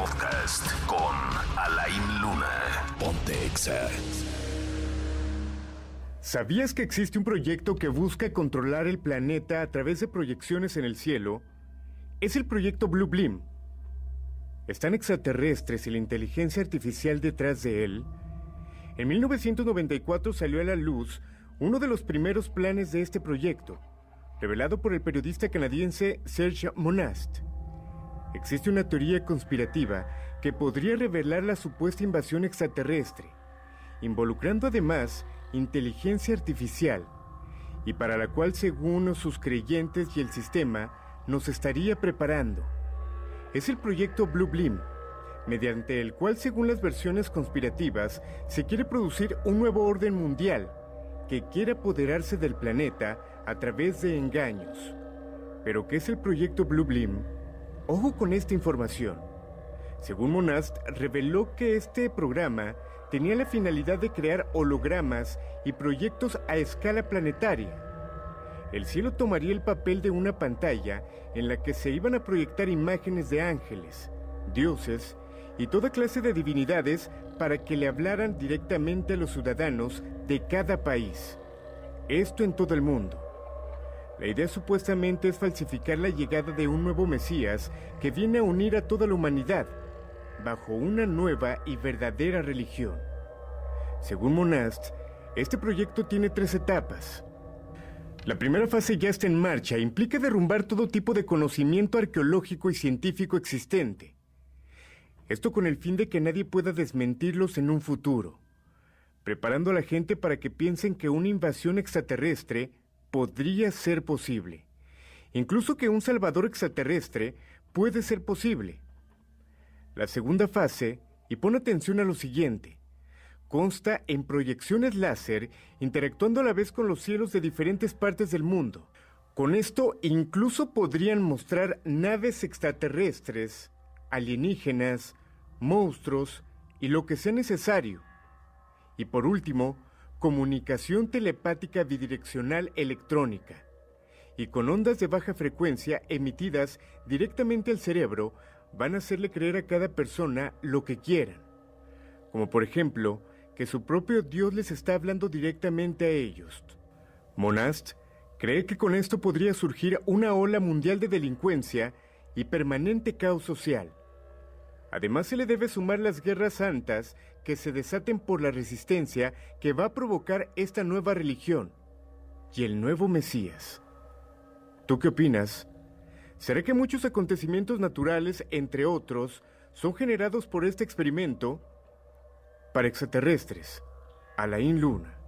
Podcast con Alain Luna. Ponte Exa. ¿Sabías que existe un proyecto que busca controlar el planeta a través de proyecciones en el cielo? Es el proyecto Blue Beam. ¿Están extraterrestres y la inteligencia artificial detrás de él? En 1994 salió a la luz uno de los primeros planes de este proyecto, revelado por el periodista canadiense Serge Monast. Existe una teoría conspirativa que podría revelar la supuesta invasión extraterrestre, involucrando además inteligencia artificial, y para la cual según sus creyentes y el sistema nos estaría preparando. Es el proyecto Blue Beam, mediante el cual según las versiones conspirativas se quiere producir un nuevo orden mundial que quiere apoderarse del planeta a través de engaños. ¿Pero qué es el proyecto Blue Beam? Ojo con esta información. Según Monast, reveló que este programa tenía la finalidad de crear hologramas y proyectos a escala planetaria. El cielo tomaría el papel de una pantalla en la que se iban a proyectar imágenes de ángeles, dioses y toda clase de divinidades para que le hablaran directamente a los ciudadanos de cada país. Esto en todo el mundo. La idea supuestamente es falsificar la llegada de un nuevo Mesías que viene a unir a toda la humanidad bajo una nueva y verdadera religión. Según Monast, este proyecto tiene tres etapas. La primera fase ya está en marcha, implica derrumbar todo tipo de conocimiento arqueológico y científico existente. Esto con el fin de que nadie pueda desmentirlos en un futuro, preparando a la gente para que piensen que una invasión extraterrestre podría ser posible, incluso que un salvador extraterrestre puede ser posible. La segunda fase, y pon atención a lo siguiente, consta en proyecciones láser interactuando a la vez con los cielos de diferentes partes del mundo. Con esto incluso podrían mostrar naves extraterrestres, alienígenas, monstruos y lo que sea necesario. Y por último, comunicación telepática bidireccional electrónica y con ondas de baja frecuencia emitidas directamente al cerebro van a hacerle creer a cada persona lo que quieran. Como por ejemplo, que su propio Dios les está hablando directamente a ellos. Monast cree que con esto podría surgir una ola mundial de delincuencia y permanente caos social. Además se le debe sumar las guerras santas que se desaten por la resistencia que va a provocar esta nueva religión y el nuevo Mesías. ¿Tú qué opinas? ¿Será que muchos acontecimientos naturales, entre otros, son generados por este experimento? Para extraterrestres, Alain Luna.